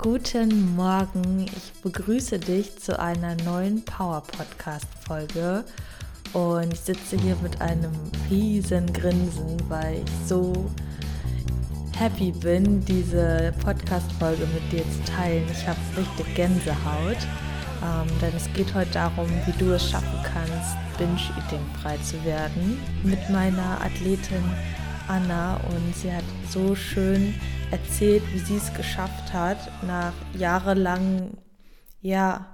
Guten Morgen, ich begrüße dich zu einer neuen Power Podcast Folge und ich sitze hier mit einem riesen Grinsen, weil ich so happy bin, diese Podcast Folge mit dir zu teilen. Ich habe richtig Gänsehaut, ähm, denn es geht heute darum, wie du es schaffen kannst, Binge-Eating frei zu werden. Mit meiner Athletin Anna. Und sie hat so schön erzählt, wie sie es geschafft hat, nach jahrelangen, ja,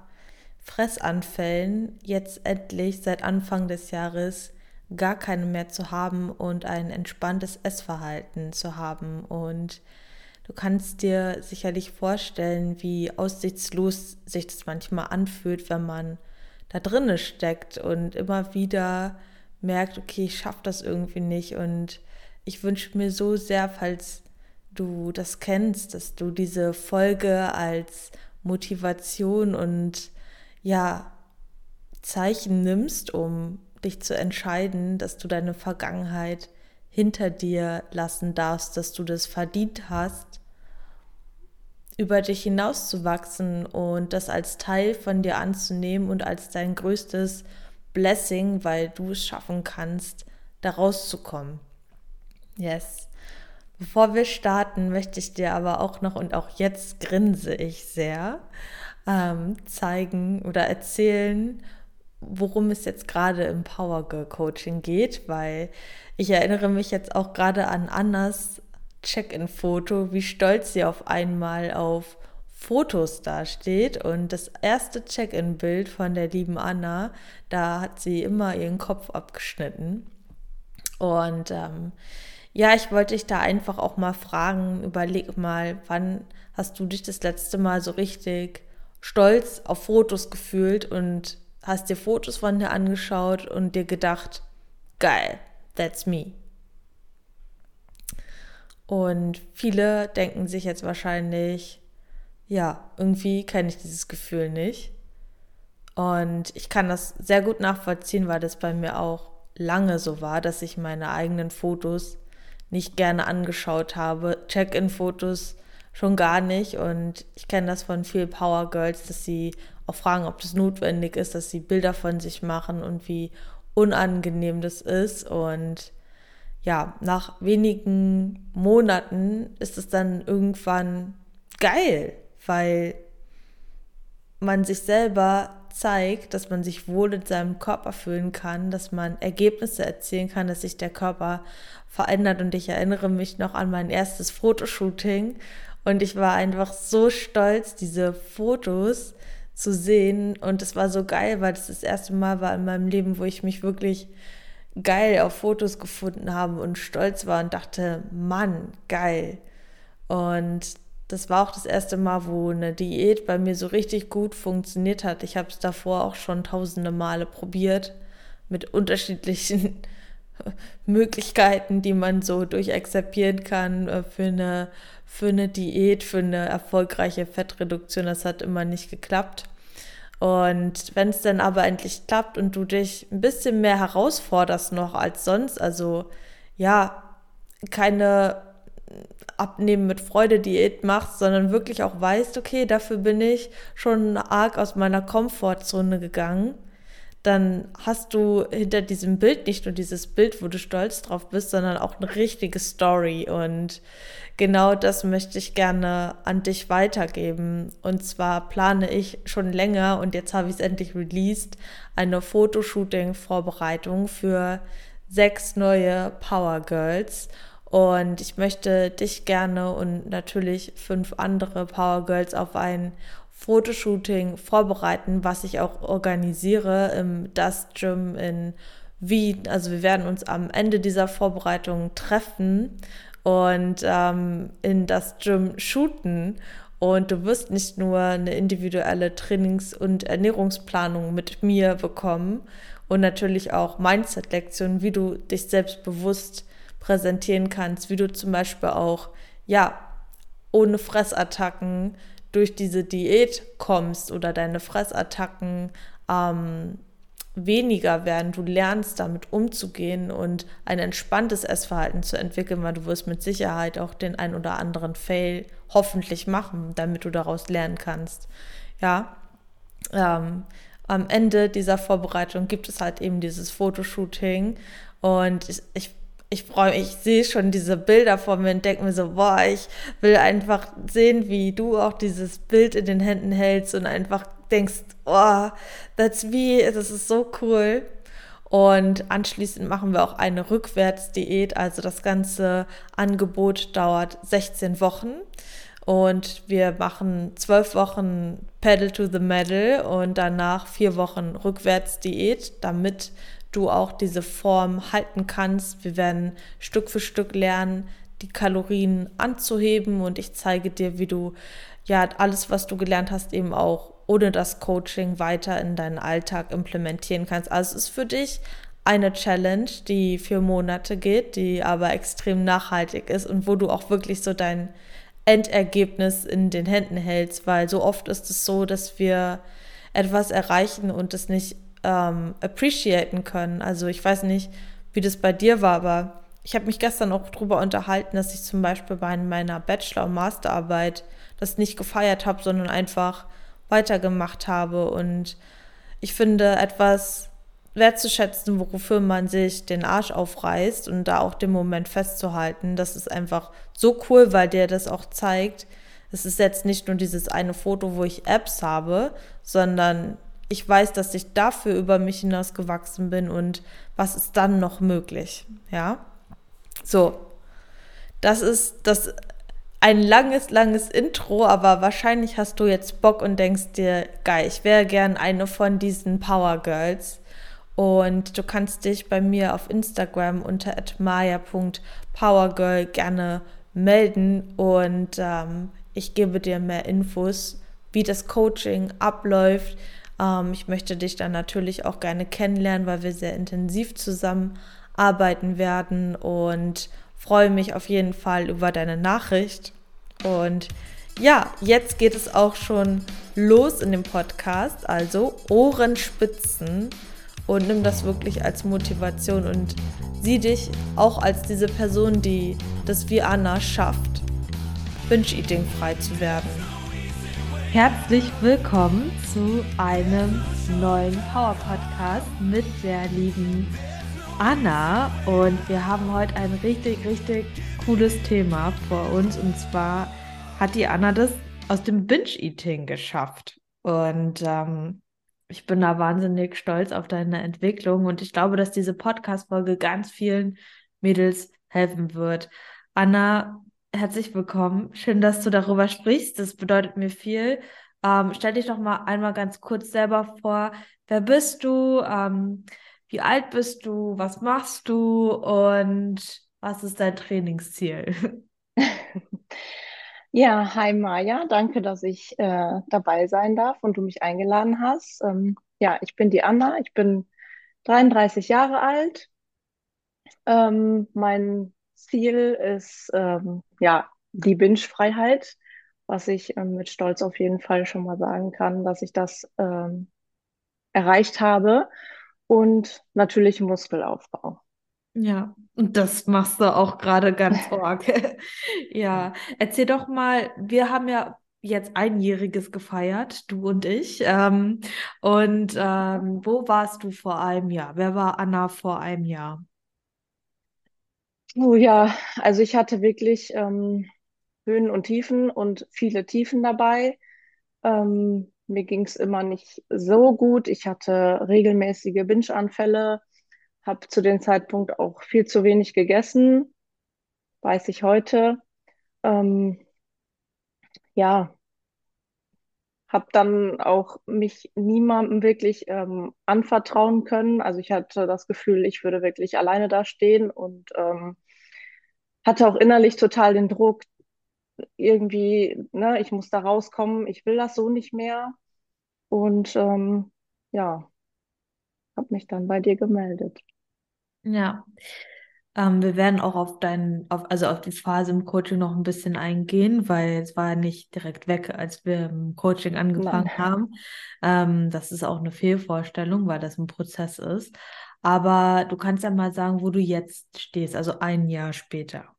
Fressanfällen jetzt endlich seit Anfang des Jahres gar keine mehr zu haben und ein entspanntes Essverhalten zu haben. Und du kannst dir sicherlich vorstellen, wie aussichtslos sich das manchmal anfühlt, wenn man da drinne steckt und immer wieder merkt, okay, ich schaffe das irgendwie nicht und ich wünsche mir so sehr, falls du das kennst, dass du diese Folge als Motivation und ja, Zeichen nimmst, um dich zu entscheiden, dass du deine Vergangenheit hinter dir lassen darfst, dass du das verdient hast, über dich hinauszuwachsen und das als Teil von dir anzunehmen und als dein größtes Blessing, weil du es schaffen kannst, da rauszukommen. Yes. Bevor wir starten, möchte ich dir aber auch noch, und auch jetzt grinse ich sehr, ähm, zeigen oder erzählen, worum es jetzt gerade im Power Girl Coaching geht, weil ich erinnere mich jetzt auch gerade an Annas Check-in-Foto, wie stolz sie auf einmal auf Fotos dasteht. Und das erste Check-in-Bild von der lieben Anna, da hat sie immer ihren Kopf abgeschnitten. Und ähm, ja, ich wollte dich da einfach auch mal fragen, überleg mal, wann hast du dich das letzte Mal so richtig stolz auf Fotos gefühlt und hast dir Fotos von dir angeschaut und dir gedacht, geil, that's me. Und viele denken sich jetzt wahrscheinlich, ja, irgendwie kenne ich dieses Gefühl nicht. Und ich kann das sehr gut nachvollziehen, weil das bei mir auch lange so war, dass ich meine eigenen Fotos nicht gerne angeschaut habe. Check-in-Fotos schon gar nicht. Und ich kenne das von vielen Power Girls, dass sie auch fragen, ob das notwendig ist, dass sie Bilder von sich machen und wie unangenehm das ist. Und ja, nach wenigen Monaten ist es dann irgendwann geil, weil man sich selber zeigt, dass man sich wohl in seinem Körper fühlen kann, dass man Ergebnisse erzielen kann, dass sich der Körper verändert. Und ich erinnere mich noch an mein erstes Fotoshooting und ich war einfach so stolz, diese Fotos zu sehen. Und es war so geil, weil das das erste Mal war in meinem Leben, wo ich mich wirklich geil auf Fotos gefunden habe und stolz war und dachte, Mann, geil. Und das war auch das erste Mal, wo eine Diät bei mir so richtig gut funktioniert hat. Ich habe es davor auch schon tausende Male probiert mit unterschiedlichen Möglichkeiten, die man so durchexerpieren kann äh, für eine, für eine Diät, für eine erfolgreiche Fettreduktion. Das hat immer nicht geklappt. Und wenn es dann aber endlich klappt und du dich ein bisschen mehr herausforderst noch als sonst, also ja, keine Abnehmen mit Freude Diät machst, sondern wirklich auch weißt, okay, dafür bin ich schon arg aus meiner Komfortzone gegangen, dann hast du hinter diesem Bild nicht nur dieses Bild, wo du stolz drauf bist, sondern auch eine richtige Story. Und genau das möchte ich gerne an dich weitergeben. Und zwar plane ich schon länger und jetzt habe ich es endlich released, eine Fotoshooting-Vorbereitung für sechs neue Power Girls. Und ich möchte dich gerne und natürlich fünf andere Power Girls auf ein Fotoshooting vorbereiten, was ich auch organisiere im Dust Gym in Wien. Also wir werden uns am Ende dieser Vorbereitung treffen und ähm, in das Gym shooten. Und du wirst nicht nur eine individuelle Trainings- und Ernährungsplanung mit mir bekommen und natürlich auch Mindset-Lektionen, wie du dich selbstbewusst präsentieren kannst, wie du zum Beispiel auch, ja, ohne Fressattacken durch diese Diät kommst oder deine Fressattacken ähm, weniger werden. Du lernst damit umzugehen und ein entspanntes Essverhalten zu entwickeln, weil du wirst mit Sicherheit auch den ein oder anderen Fail hoffentlich machen, damit du daraus lernen kannst. Ja. Ähm, am Ende dieser Vorbereitung gibt es halt eben dieses Fotoshooting und ich, ich ich freue mich, ich sehe schon diese Bilder vor mir und denke mir so, boah, ich will einfach sehen, wie du auch dieses Bild in den Händen hältst und einfach denkst, oh, that's me, das ist so cool. Und anschließend machen wir auch eine Rückwärtsdiät. Also das ganze Angebot dauert 16 Wochen. Und wir machen zwölf Wochen Pedal to the Metal und danach vier Wochen Rückwärtsdiät, damit du auch diese Form halten kannst. Wir werden Stück für Stück lernen, die Kalorien anzuheben und ich zeige dir, wie du ja alles, was du gelernt hast, eben auch ohne das Coaching weiter in deinen Alltag implementieren kannst. Also es ist für dich eine Challenge, die vier Monate geht, die aber extrem nachhaltig ist und wo du auch wirklich so dein Endergebnis in den Händen hältst, weil so oft ist es so, dass wir etwas erreichen und es nicht ähm, appreciaten können. Also ich weiß nicht, wie das bei dir war, aber ich habe mich gestern auch darüber unterhalten, dass ich zum Beispiel bei meiner Bachelor- und Masterarbeit das nicht gefeiert habe, sondern einfach weitergemacht habe. Und ich finde, etwas wertzuschätzen, wofür man sich den Arsch aufreißt und da auch den Moment festzuhalten, das ist einfach so cool, weil der das auch zeigt. Es ist jetzt nicht nur dieses eine Foto, wo ich Apps habe, sondern ich weiß, dass ich dafür über mich hinaus gewachsen bin und was ist dann noch möglich, ja? So, das ist das ein langes, langes Intro, aber wahrscheinlich hast du jetzt Bock und denkst dir, geil, ich wäre gern eine von diesen Power Girls. Und du kannst dich bei mir auf Instagram unter maya.powergirl gerne melden und ähm, ich gebe dir mehr Infos, wie das Coaching abläuft, ähm, ich möchte dich dann natürlich auch gerne kennenlernen, weil wir sehr intensiv zusammenarbeiten werden und freue mich auf jeden Fall über deine Nachricht. Und ja, jetzt geht es auch schon los in dem Podcast, also Ohrenspitzen und nimm das wirklich als Motivation und sieh dich auch als diese Person, die das wie Anna schafft, Binge-Eating frei zu werden. Herzlich willkommen zu einem neuen Power Podcast mit der lieben Anna. Und wir haben heute ein richtig, richtig cooles Thema vor uns. Und zwar hat die Anna das aus dem Binge-Eating geschafft. Und ähm, ich bin da wahnsinnig stolz auf deine Entwicklung. Und ich glaube, dass diese Podcast-Folge ganz vielen Mädels helfen wird. Anna, herzlich willkommen. Schön, dass du darüber sprichst. Das bedeutet mir viel. Ähm, stell dich doch mal einmal ganz kurz selber vor. Wer bist du? Ähm, wie alt bist du? Was machst du? Und was ist dein Trainingsziel? Ja, hi Maja, danke, dass ich äh, dabei sein darf und du mich eingeladen hast. Ähm, ja, ich bin die Anna, ich bin 33 Jahre alt. Ähm, mein Ziel ist ähm, ja die Binge-Freiheit, was ich ähm, mit Stolz auf jeden Fall schon mal sagen kann, dass ich das ähm, erreicht habe und natürlich Muskelaufbau. Ja, und das machst du auch gerade ganz arg. ja, erzähl doch mal, wir haben ja jetzt einjähriges gefeiert, du und ich. Ähm, und ähm, wo warst du vor einem Jahr? Wer war Anna vor einem Jahr? Oh ja, also ich hatte wirklich ähm, Höhen und Tiefen und viele Tiefen dabei. Ähm, mir ging es immer nicht so gut. Ich hatte regelmäßige Binge-Anfälle, habe zu dem Zeitpunkt auch viel zu wenig gegessen, weiß ich heute. Ähm, ja, habe dann auch mich niemandem wirklich ähm, anvertrauen können. Also ich hatte das Gefühl, ich würde wirklich alleine da stehen und ähm, hatte auch innerlich total den Druck, irgendwie, ne, ich muss da rauskommen, ich will das so nicht mehr. Und ähm, ja, habe mich dann bei dir gemeldet. Ja. Ähm, wir werden auch auf deinen, auf, also auf die Phase im Coaching noch ein bisschen eingehen, weil es war nicht direkt weg, als wir im Coaching Nein. angefangen haben. Ähm, das ist auch eine Fehlvorstellung, weil das ein Prozess ist. Aber du kannst ja mal sagen, wo du jetzt stehst, also ein Jahr später.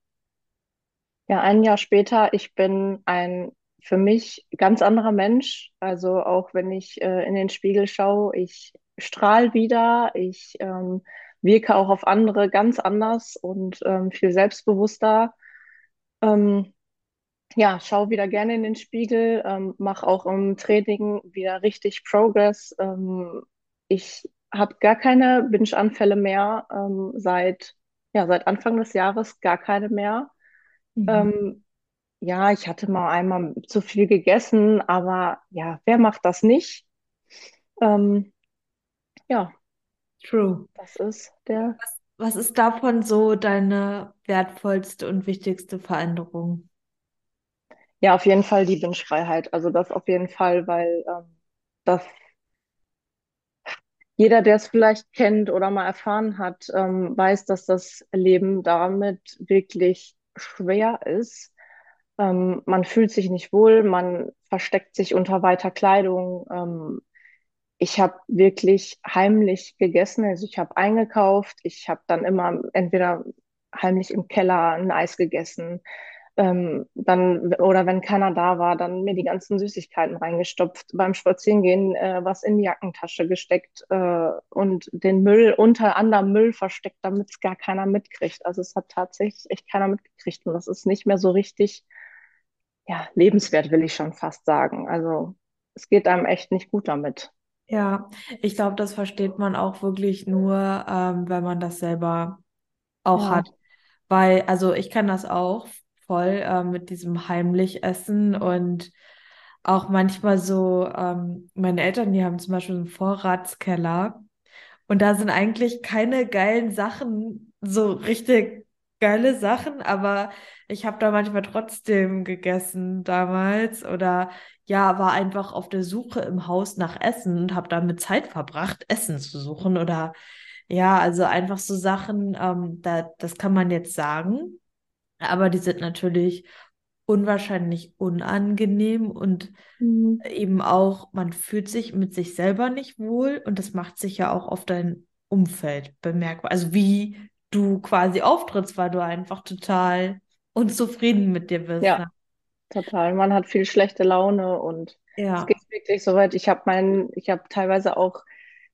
Ja, ein Jahr später, ich bin ein für mich ganz anderer Mensch. Also auch wenn ich äh, in den Spiegel schaue, ich strahle wieder, ich ähm, wirke auch auf andere ganz anders und ähm, viel selbstbewusster. Ähm, ja, schaue wieder gerne in den Spiegel, ähm, mache auch im Training wieder richtig Progress. Ähm, ich habe gar keine Binge-Anfälle mehr ähm, seit, ja, seit Anfang des Jahres, gar keine mehr. Mhm. Ähm, ja, ich hatte mal einmal zu viel gegessen, aber ja, wer macht das nicht? Ähm, ja, True. das ist der, Was, was ist davon so deine wertvollste und wichtigste Veränderung? ja, auf jeden Fall die Binge-Freiheit. Also das auf jeden Fall, weil ähm, das jeder, der es vielleicht kennt oder mal erfahren hat, ähm, weiß, dass das Leben damit wirklich schwer ist. Ähm, man fühlt sich nicht wohl, man versteckt sich unter weiter Kleidung. Ähm, ich habe wirklich heimlich gegessen. Also ich habe eingekauft, ich habe dann immer entweder heimlich im Keller ein Eis gegessen, ähm, dann, oder wenn keiner da war, dann mir die ganzen Süßigkeiten reingestopft, beim Spazierengehen äh, was in die Jackentasche gesteckt äh, und den Müll unter anderem Müll versteckt, damit es gar keiner mitkriegt. Also es hat tatsächlich echt keiner mitgekriegt und das ist nicht mehr so richtig, ja, lebenswert, will ich schon fast sagen. Also es geht einem echt nicht gut damit. Ja, ich glaube, das versteht man auch wirklich nur, ähm, wenn man das selber auch Ja, hat. Weil, also ich kann das auch voll ähm, mit diesem heimlich Essen und auch manchmal so, ähm, meine Eltern, die haben zum Beispiel einen Vorratskeller und da sind eigentlich keine geilen Sachen, so richtig geile Sachen, aber ich habe da manchmal trotzdem gegessen damals oder ja, war einfach auf der Suche im Haus nach Essen und habe damit Zeit verbracht, Essen zu suchen oder ja, also einfach so Sachen, ähm, da, das kann man jetzt sagen, aber die sind natürlich unwahrscheinlich unangenehm und Mhm. eben auch, man fühlt sich mit sich selber nicht wohl und das macht sich ja auch auf dein Umfeld bemerkbar. Also wie du quasi auftrittst, weil du einfach total unzufrieden mit dir bist. Ne? ja, total. Man hat viel schlechte Laune und es geht Ja, wirklich so weit. Ich habe meinen, ich habe teilweise auch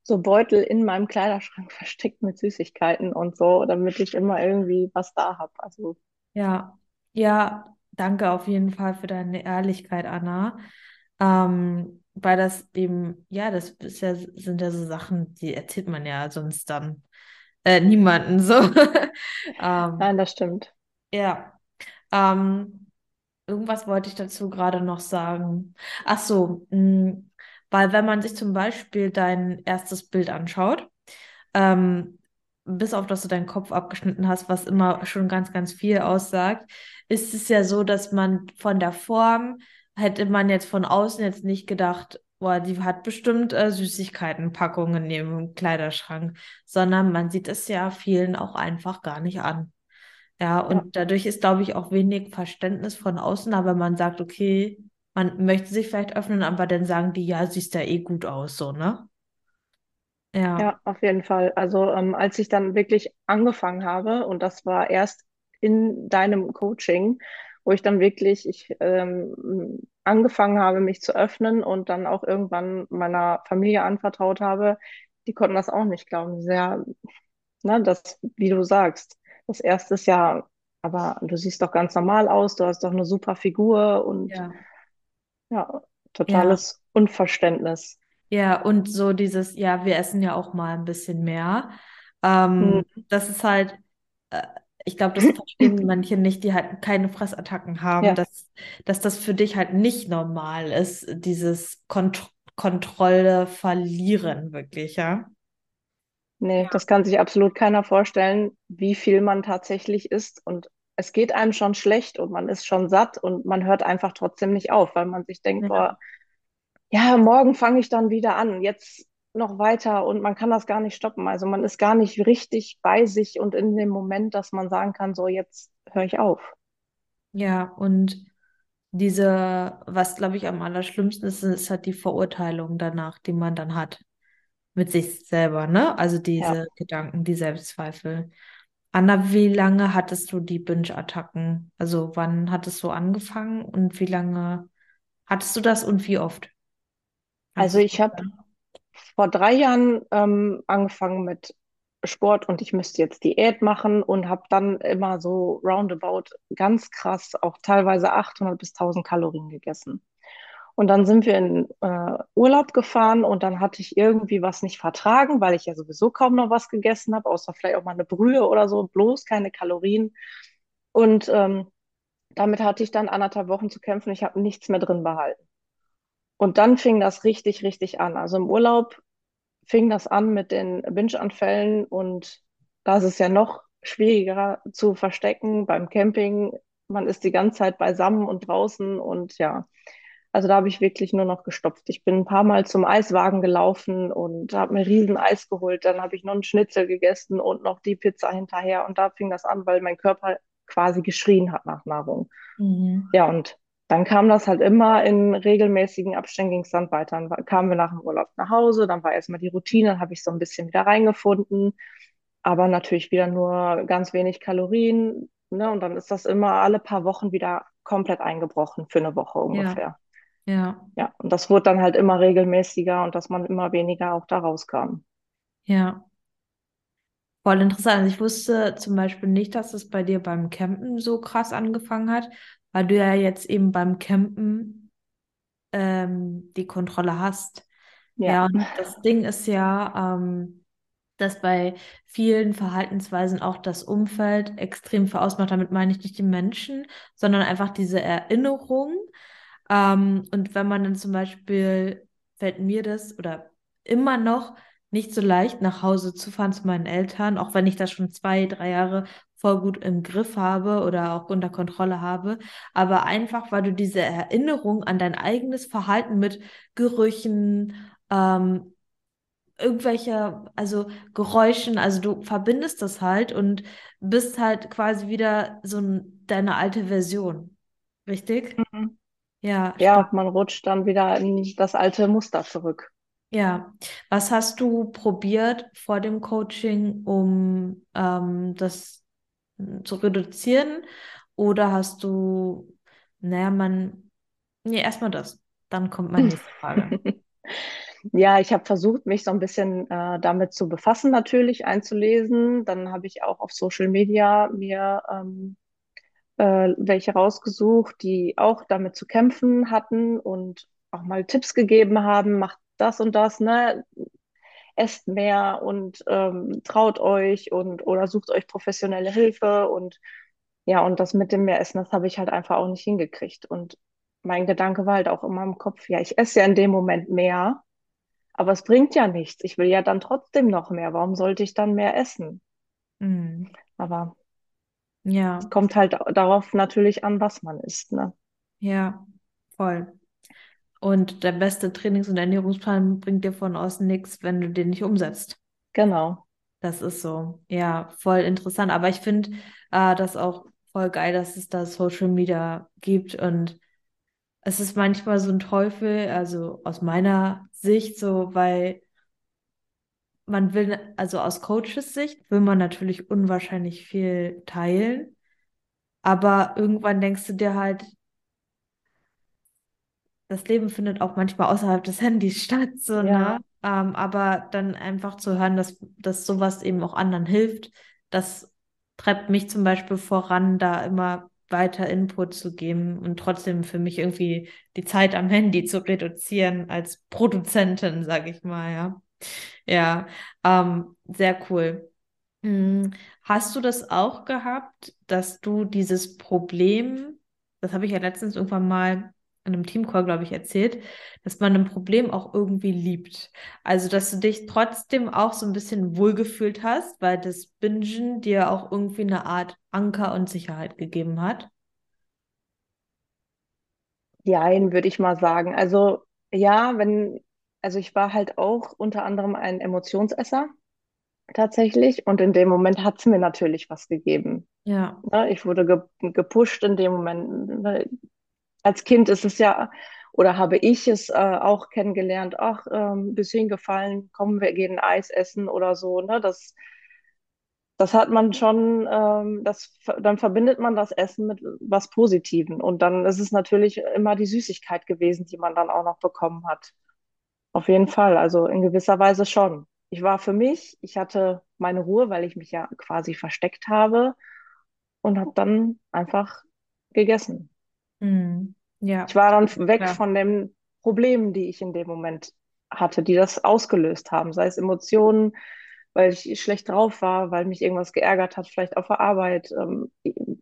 so Beutel in meinem Kleiderschrank versteckt mit Süßigkeiten und so, damit ich immer irgendwie was da habe. Also, ja, ja, danke auf jeden Fall für deine Ehrlichkeit, Anna. Ähm, weil das eben, ja, das ist ja, sind ja so Sachen, die erzählt man ja sonst dann äh, niemanden so. Ähm, nein, das stimmt. ja. Ähm, Irgendwas wollte ich dazu gerade noch sagen. Ach so, mh, weil wenn man sich zum Beispiel dein erstes Bild anschaut, ähm, bis auf dass du deinen Kopf abgeschnitten hast, was immer schon ganz, ganz viel aussagt, ist es ja so, dass man von der Form, hätte man jetzt von außen jetzt nicht gedacht, boah, die hat bestimmt äh, Süßigkeitenpackungen im Kleiderschrank, sondern man sieht es ja vielen auch einfach gar nicht an. Ja, Ja, und dadurch ist, glaube ich, auch wenig Verständnis von außen, aber man sagt, okay, man möchte sich vielleicht öffnen, aber dann sagen die, ja, siehst ja eh gut aus, so, ne? Ja, ja, auf jeden Fall. Also, ähm, als ich dann wirklich angefangen habe, und das war erst in deinem Coaching, wo ich dann wirklich ich, ähm, angefangen habe, mich zu öffnen und dann auch irgendwann meiner Familie anvertraut habe, die konnten das auch nicht glauben. Sehr, ne, das, wie du sagst, das erste ist ja, aber du siehst doch ganz normal aus, du hast doch eine super Figur und ja, ja, ja, totales Unverständnis. Ja, und so dieses, ja, wir essen ja auch mal ein bisschen mehr. Hm. Ähm, das ist halt, äh, ich glaube, das verstehen manche nicht, die halt keine Fressattacken haben, Ja, dass, dass das für dich halt nicht normal ist, dieses Kont Kontrolle verlieren, wirklich, ja. nee, das kann sich absolut keiner vorstellen, wie viel man tatsächlich isst. Und es geht einem schon schlecht und man ist schon satt und man hört einfach trotzdem nicht auf, weil man sich denkt, Ja, boah, ja, morgen fange ich dann wieder an. Jetzt noch weiter und man kann das gar nicht stoppen. Also man ist gar nicht richtig bei sich und in dem Moment, dass man sagen kann, so jetzt höre ich auf. Ja, und diese, was glaube ich am allerschlimmsten ist, ist halt die Verurteilung danach, die man dann hat mit sich selber, ne? Also diese Ja. Gedanken, die Selbstzweifel. Anna, wie lange hattest du die Binge-Attacken? Also wann hattest du angefangen und wie lange hattest du das und wie oft? Also ich habe vor drei Jahren ähm, angefangen mit Sport und ich müsste jetzt Diät machen und habe dann immer so roundabout ganz krass auch teilweise 800 bis 1000 Kalorien gegessen. Und dann sind wir in äh, Urlaub gefahren und dann hatte ich irgendwie was nicht vertragen, weil ich ja sowieso kaum noch was gegessen habe, außer vielleicht auch mal eine Brühe oder so, bloß keine Kalorien. Und ähm, damit hatte ich dann anderthalb Wochen zu kämpfen. Ich habe nichts mehr drin behalten. Und dann fing das richtig, richtig an. Also im Urlaub fing das an mit den Binge-Anfällen und da ist es ja noch schwieriger zu verstecken beim Camping. Man ist die ganze Zeit beisammen und draußen und ja, also da habe ich wirklich nur noch gestopft. Ich bin ein paar Mal zum Eiswagen gelaufen und habe mir riesen Eis geholt. Dann habe ich noch einen Schnitzel gegessen und noch die Pizza hinterher. Und da fing das an, weil mein Körper quasi geschrien hat nach Nahrung. Mhm. Ja, und dann kam das halt immer in regelmäßigen Abständen ging es dann weiter. Dann kamen wir nach dem Urlaub nach Hause, dann war erstmal die Routine, dann habe ich so ein bisschen wieder reingefunden, aber natürlich wieder nur ganz wenig Kalorien, ne? Und dann ist das immer alle paar Wochen wieder komplett eingebrochen für eine Woche Ja, ungefähr. ja, Ja, und das wurde dann halt immer regelmäßiger und dass man immer weniger auch da rauskam. ja. Voll interessant. Also ich wusste zum Beispiel nicht, dass es bei dir beim Campen so krass angefangen hat, weil du ja jetzt eben beim Campen ähm, die Kontrolle hast. Ja, Ja, und das Ding ist ja, ähm, dass bei vielen Verhaltensweisen auch das Umfeld extrem viel ausmacht. Damit meine ich nicht die Menschen, sondern einfach diese Erinnerung. Ähm, und wenn man dann zum Beispiel, fällt mir das oder immer noch nicht so leicht nach Hause zu fahren zu meinen Eltern, auch wenn ich das schon zwei, drei Jahre voll gut im Griff habe oder auch unter Kontrolle habe, aber einfach, weil du diese Erinnerung an dein eigenes Verhalten mit Gerüchen, ähm, irgendwelche, also Geräuschen, also du verbindest das halt und bist halt quasi wieder so ein, deine alte Version. Richtig? Mhm. Ja, ja, stark. man rutscht dann wieder in das alte Muster zurück. Ja. Was hast du probiert vor dem Coaching, um ähm, das zu reduzieren? Oder hast du, naja, man, nee, erstmal das. Dann kommt meine nächste Frage. Ja, ich habe versucht, mich so ein bisschen äh, damit zu befassen, natürlich einzulesen. Dann habe ich auch auf Social Media mir ähm, äh, welche rausgesucht, die auch damit zu kämpfen hatten und auch mal Tipps gegeben haben, macht das und das, ne? Esst mehr und ähm, traut euch und oder sucht euch professionelle Hilfe und ja, und das mit dem Mehressen, das habe ich halt einfach auch nicht hingekriegt. Und mein Gedanke war halt auch immer im Kopf, ja, ich esse ja in dem Moment mehr. Aber es bringt ja nichts. Ich will ja dann trotzdem noch mehr. Warum sollte ich dann mehr essen? Mm, Aber es ja, kommt halt darauf natürlich an, was man isst, ne? ja, voll. Und der beste Trainings- und Ernährungsplan bringt dir von außen nichts, wenn du den nicht umsetzt. Genau. Das ist so. Ja, voll interessant. Aber ich finde äh, das auch voll geil, dass es da Social Media gibt. Und es ist manchmal so ein Teufel, also aus meiner Sicht so, weil man will, also aus Coaches Sicht will man natürlich unwahrscheinlich viel teilen. Aber irgendwann denkst du dir halt, das Leben findet auch manchmal außerhalb des Handys statt, so, ne? Ja, Ähm, aber dann einfach zu hören, dass, dass sowas eben auch anderen hilft, das treibt mich zum Beispiel voran, da immer weiter Input zu geben und trotzdem für mich irgendwie die Zeit am Handy zu reduzieren als Produzentin, sage ich mal, ja. Ja, ähm, sehr cool. Mm, Hast du das auch gehabt, dass du dieses Problem, das habe ich ja letztens irgendwann mal in einem Teamcall, glaube ich, erzählt, dass man ein Problem auch irgendwie liebt. Also, dass du dich trotzdem auch so ein bisschen wohlgefühlt hast, weil das Bingen dir auch irgendwie eine Art Anker und Sicherheit gegeben hat. jein, würde ich mal sagen. Also ja, wenn also ich war halt auch unter anderem ein Emotionsesser tatsächlich und in dem Moment hat es mir natürlich was gegeben. Ja. Ne? Ich wurde ge gepusht in dem Moment. Als Kind ist es ja, oder habe ich es äh, auch kennengelernt, ach, ähm, bist hingefallen, kommen wir gehen Eis essen oder so. Ne? Das, das hat man schon, ähm, das, dann verbindet man das Essen mit was Positiven. Und dann ist es natürlich immer die Süßigkeit gewesen, die man dann auch noch bekommen hat. Auf jeden Fall, also in gewisser Weise schon. Ich war für mich, ich hatte meine Ruhe, weil ich mich ja quasi versteckt habe und habe dann einfach gegessen. Mhm. Ja, Ich war dann weg klar. von den Problemen, die ich in dem Moment hatte, die das ausgelöst haben, sei es Emotionen, weil ich schlecht drauf war, weil mich irgendwas geärgert hat, vielleicht auf der Arbeit. Ähm,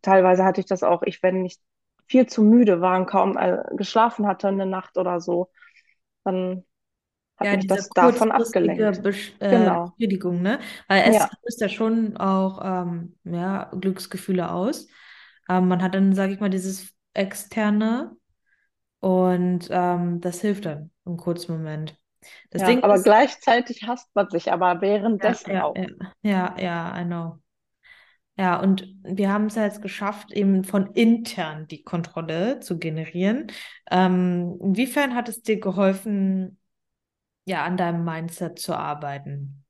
teilweise hatte ich das auch, ich, wenn ich viel zu müde war und kaum äh, geschlafen hatte eine Nacht oder so, dann hat Ja, mich das davon abgelenkt. Besch äh, Genau. Ne? Weil es Ja, löst ja schon auch ähm, ja, Glücksgefühle aus. Ähm, man hat dann, sage ich mal, dieses Externe und ähm, das hilft dann im kurzen Moment. Das ja, Ding aber ist, gleichzeitig hasst man sich, aber währenddessen ja, auch. ja, ja, ja, I know. Ja, und wir haben es ja jetzt geschafft, eben von intern die Kontrolle zu generieren. Ähm, inwiefern hat es dir geholfen, ja, an deinem Mindset zu arbeiten?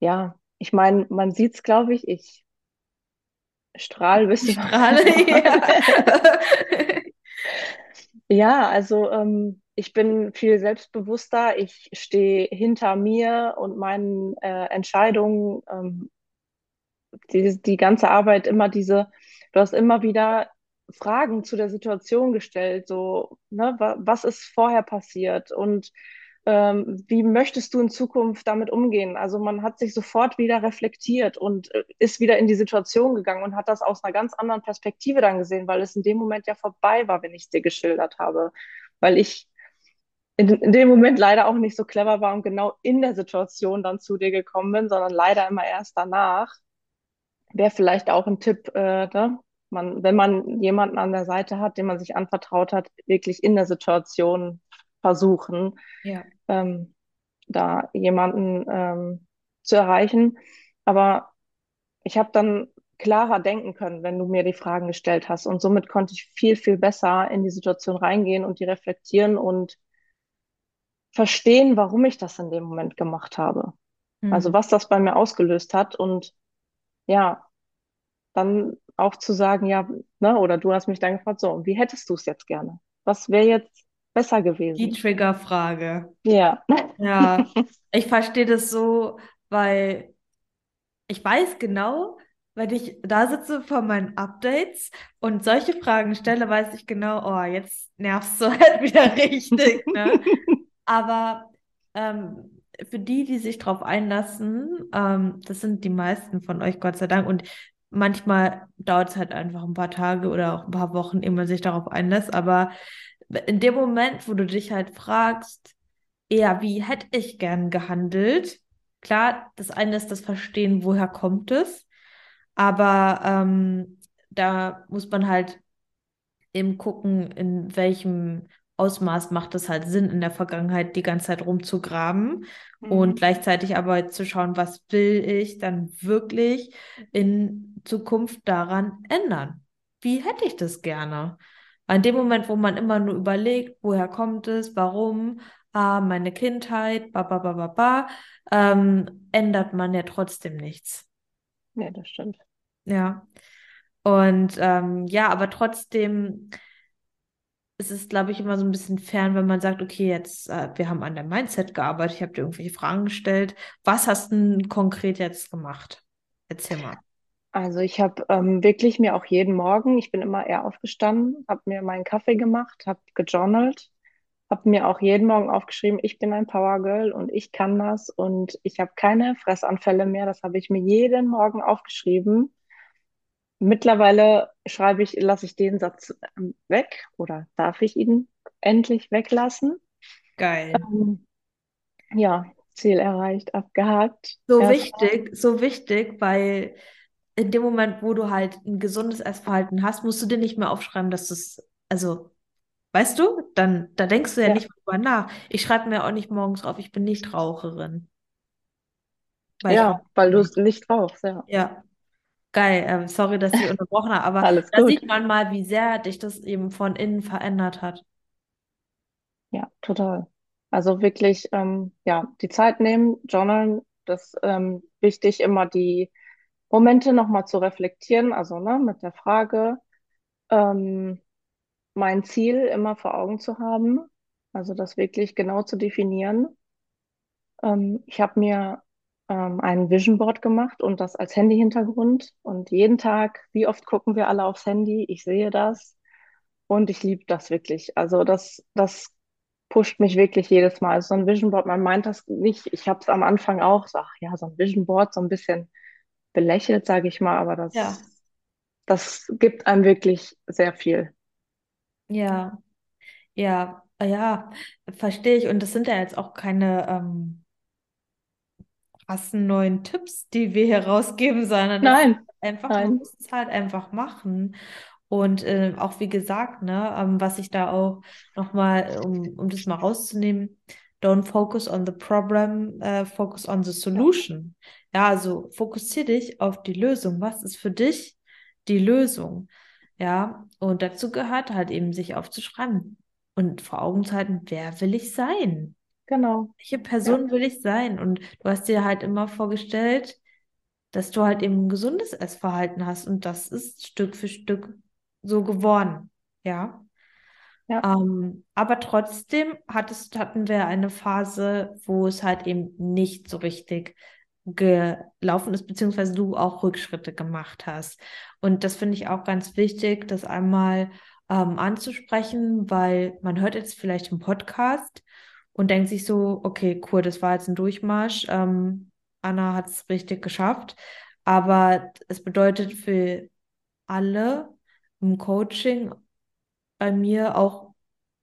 Ja, ich meine, man sieht es, glaube ich, ich Die bisschen aus Strahle, ja. Ja, also ähm, ich bin viel selbstbewusster. Ich stehe hinter mir und meinen äh, Entscheidungen. Ähm, die, die ganze Arbeit immer diese, du hast immer wieder Fragen zu der Situation gestellt, so, ne, wa was ist vorher passiert und ähm, wie möchtest du in Zukunft damit umgehen? Also man hat sich sofort wieder reflektiert und äh, ist wieder in die Situation gegangen und hat das aus einer ganz anderen Perspektive dann gesehen, weil es in dem Moment ja vorbei war, wenn ich es dir geschildert habe. Weil ich in, in dem Moment leider auch nicht so clever war und genau in der Situation dann zu dir gekommen bin, sondern leider immer erst danach wäre vielleicht auch ein Tipp, äh, ne? Man, wenn man jemanden an der Seite hat, dem man sich anvertraut hat, wirklich in der Situation versuchen, Ja. ähm, da jemanden ähm, zu erreichen. Aber ich habe dann klarer denken können, wenn du mir die Fragen gestellt hast. Und somit konnte ich viel, viel besser in die Situation reingehen und die reflektieren und verstehen, warum ich das in dem Moment gemacht habe. Also Hm. was das bei mir ausgelöst hat. Und ja, dann auch zu sagen, ja, ne, oder du hast mich dann gefragt, so, wie hättest du es jetzt gerne? Was wäre jetzt besser Die gewesen? Triggerfrage. Ja, Ja, ich verstehe das so, weil ich weiß genau, wenn ich da sitze vor meinen Updates und solche Fragen stelle, weiß ich genau, oh, jetzt nervst du halt wieder richtig, ne? Aber ähm, für die, die sich darauf einlassen, ähm, das sind die meisten von euch, Gott sei Dank. Und manchmal dauert es halt einfach ein paar Tage oder auch ein paar Wochen, ehe man sich darauf einlässt. Aber in dem Moment, wo du dich halt fragst, eher, wie hätte ich gern gehandelt? Klar, das eine ist das Verstehen, woher kommt es? Aber ähm, da muss man halt eben gucken, in welchem Ausmaß macht es halt Sinn, in der Vergangenheit die ganze Zeit rumzugraben und Mhm. gleichzeitig aber zu schauen, was will ich dann wirklich in Zukunft daran ändern? Wie hätte ich das gerne? In dem Moment, wo man immer nur überlegt, woher kommt es, warum, ah, meine Kindheit, ba, ba, ba, ba, ba, ähm, ändert man ja trotzdem nichts. ja, das stimmt. Ja. Und ähm, ja, aber trotzdem ist es, glaube ich, immer so ein bisschen fern, wenn man sagt, okay, jetzt, äh, wir haben an der Mindset gearbeitet, ich habe dir irgendwelche Fragen gestellt. Was hast du denn konkret jetzt gemacht? Erzähl mal. Also ich habe ähm, wirklich mir auch jeden Morgen, ich bin immer eher aufgestanden, habe mir meinen Kaffee gemacht, habe gejournalt, habe mir auch jeden Morgen aufgeschrieben, ich bin ein Power Girl und ich kann das und ich habe keine Fressanfälle mehr. Das habe ich mir jeden Morgen aufgeschrieben. Mittlerweile schreibe ich, lasse ich den Satz ähm, weg oder darf ich ihn endlich weglassen? Geil. Ähm, ja, Ziel erreicht, abgehakt. So Erstmal. wichtig, so wichtig, weil in dem Moment, wo du halt ein gesundes Essverhalten hast, musst du dir nicht mehr aufschreiben, dass du es, also Weißt du? Dann, da denkst du ja Ja, nicht drüber nach. Ich schreibe mir auch nicht morgens drauf, ich bin Nichtraucherin, weil ich auch ja, weil du nicht. es nicht brauchst, ja. Ja, geil. Ähm, sorry, dass ich unterbrochen habe, aber Alles da gut. sieht man mal, wie sehr dich das eben von innen verändert hat. Ja, total. Also wirklich, ähm, ja, die Zeit nehmen, journalen, das ähm, wichtig, immer die Momente nochmal zu reflektieren, also ne, mit der Frage, ähm, mein Ziel immer vor Augen zu haben, also das wirklich genau zu definieren. Ähm, ich habe mir ähm, ein Vision Board gemacht und das als Handy-Hintergrund und jeden Tag, wie oft gucken wir alle aufs Handy? Ich sehe das und ich liebe das wirklich. Also das, das pusht mich wirklich jedes Mal. Also so ein Vision Board, man meint das nicht. Ich habe es am Anfang auch, so, ach ja, so ein Vision Board, so ein bisschen belächelt, sage ich mal, aber Ja, das, das gibt einem wirklich sehr viel. ja, ja, ja, verstehe ich. Und das sind ja jetzt auch keine ähm, krassen neuen Tipps, die wir hier rausgeben, sondern das ist Nein, einfach, man nein, muss es halt einfach machen. Und äh, auch wie gesagt, ne, ähm, was ich da auch nochmal, um, um das mal rauszunehmen, don't focus on the problem, äh, focus on the ja, solution. Ja, also fokussier dich auf die Lösung. Was ist für dich die Lösung? Ja, und dazu gehört halt eben, sich aufzuschreiben und vor Augen zu halten, wer will ich sein? genau, Welche ja, Person will ich sein? Und du hast dir halt immer vorgestellt, dass du halt eben ein gesundes Essverhalten hast. Und das ist Stück für Stück so geworden. Ja. Ja, Ähm, aber trotzdem hattest, hatten wir eine Phase, wo es halt eben nicht so richtig gelaufen ist, beziehungsweise du auch Rückschritte gemacht hast. Und das finde ich auch ganz wichtig, das einmal ähm, anzusprechen, weil man hört jetzt vielleicht im Podcast und denkt sich so, okay, cool, das war jetzt ein Durchmarsch. Ähm, Anna hat es richtig geschafft. Aber es bedeutet für alle im Coaching bei mir auch,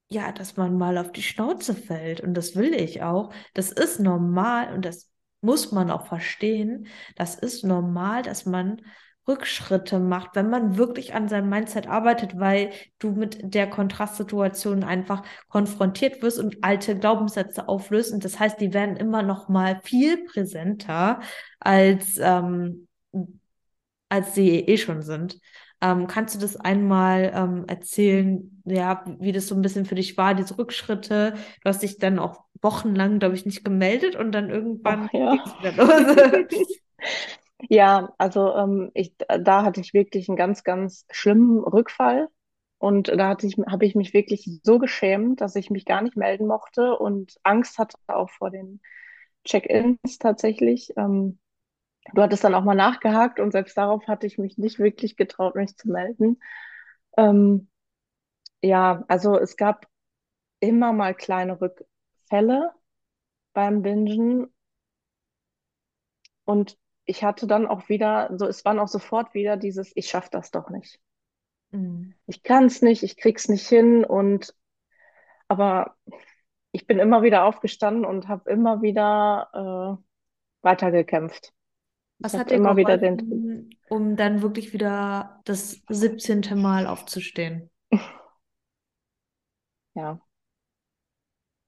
ja, dass man mal auf die Schnauze fällt. Und das will ich auch. Das ist normal und das muss man auch verstehen. Das ist normal, dass man Rückschritte macht, wenn man wirklich an seinem Mindset arbeitet, weil du mit der Kontrastsituation einfach konfrontiert wirst und alte Glaubenssätze auflöst. Und das heißt, die werden immer noch mal viel präsenter als ähm, als sie eh schon sind. Ähm, kannst du das einmal ähm, erzählen, ja, wie das so ein bisschen für dich war, diese Rückschritte? Du hast dich dann auch wochenlang, glaube ich, nicht gemeldet und dann irgendwann ja. wieder los. Ja, also ähm, ich, da hatte ich wirklich einen ganz, ganz schlimmen Rückfall. Und da hatte ich, habe ich mich wirklich so geschämt, dass ich mich gar nicht melden mochte und Angst hatte auch vor den Check-ins tatsächlich. Ähm, du hattest dann auch mal nachgehakt und selbst darauf hatte ich mich nicht wirklich getraut, mich zu melden. Ähm, ja, also es gab immer mal kleine Rückfälle beim Bingen und ich hatte dann auch wieder, so es waren auch sofort wieder dieses, ich schaff das doch nicht. Mhm. Ich kann es nicht, ich krieg's nicht hin und aber ich bin immer wieder aufgestanden und habe immer wieder äh, weitergekämpft. Was hat dir immer wieder den, um dann wirklich wieder das siebzehnte Mal aufzustehen? ja,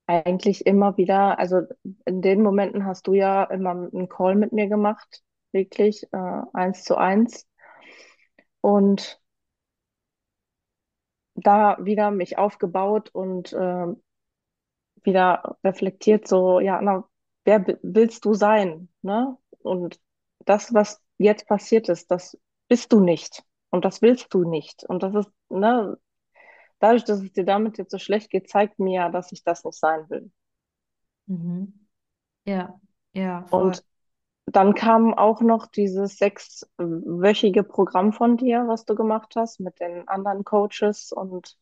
eigentlich immer wieder, also in den Momenten hast du ja immer einen Call mit mir gemacht, wirklich äh, eins zu eins und da wieder mich aufgebaut und äh, wieder reflektiert, so, ja, na, wer willst du sein, ne? Und das, was jetzt passiert ist, das bist du nicht und das willst du nicht und das ist, ne, dadurch, dass es dir damit jetzt so schlecht geht, zeigt mir ja, dass ich das nicht sein will. Mhm. Ja, ja, voll. Und dann kam auch noch dieses sechswöchige Programm von dir, was du gemacht hast mit den anderen Coaches und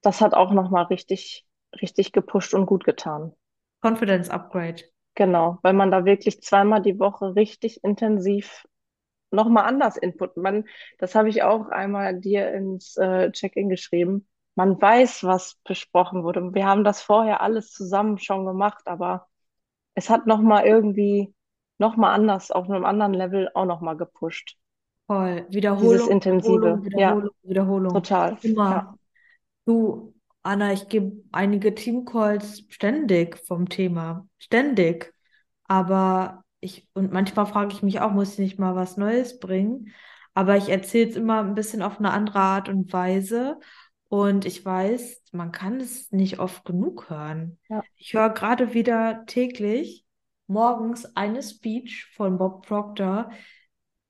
das hat auch noch mal richtig, richtig gepusht und gut getan. Confidence Upgrade. Genau, weil man da wirklich zweimal die Woche richtig intensiv nochmal anders Input. Man, das habe ich auch einmal dir ins äh, Check-in geschrieben. Man weiß, was besprochen wurde. Wir haben das vorher alles zusammen schon gemacht, aber es hat nochmal irgendwie nochmal anders, auf einem anderen Level auch nochmal gepusht. Voll. Dieses Wiederholung, Intensive. Wiederholung, Ja, Wiederholung, Wiederholung. total. Ja, Immer. Du. Anna, ich gebe einige Teamcalls ständig vom Thema. Ständig. Aber ich, und manchmal frage ich mich auch, muss ich nicht mal was Neues bringen? Aber ich erzähle es immer ein bisschen auf eine andere Art und Weise. Und ich weiß, man kann es nicht oft genug hören. Ja. Ich höre gerade wieder täglich morgens eine Speech von Bob Proctor.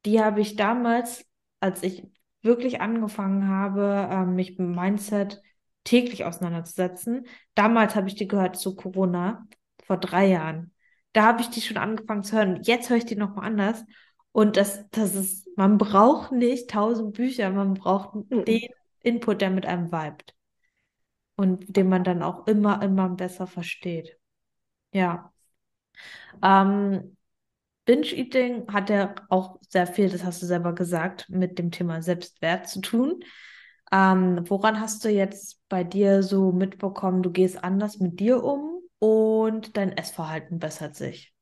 Die habe ich damals, als ich wirklich angefangen habe, ähm, mich mit Mindset täglich auseinanderzusetzen. Damals habe ich die gehört zu Corona, vor drei Jahren. Da habe ich die schon angefangen zu hören. Jetzt höre ich die nochmal anders. Und das, das ist, man braucht nicht tausend Bücher, man braucht Mhm. den Input, der mit einem vibet. Und den man dann auch immer, immer besser versteht. Ja. Ähm, Binge-Eating hat ja auch sehr viel, das hast du selber gesagt, mit dem Thema Selbstwert zu tun. Ähm, woran hast du jetzt bei dir so mitbekommen, du gehst anders mit dir um und dein Essverhalten bessert sich?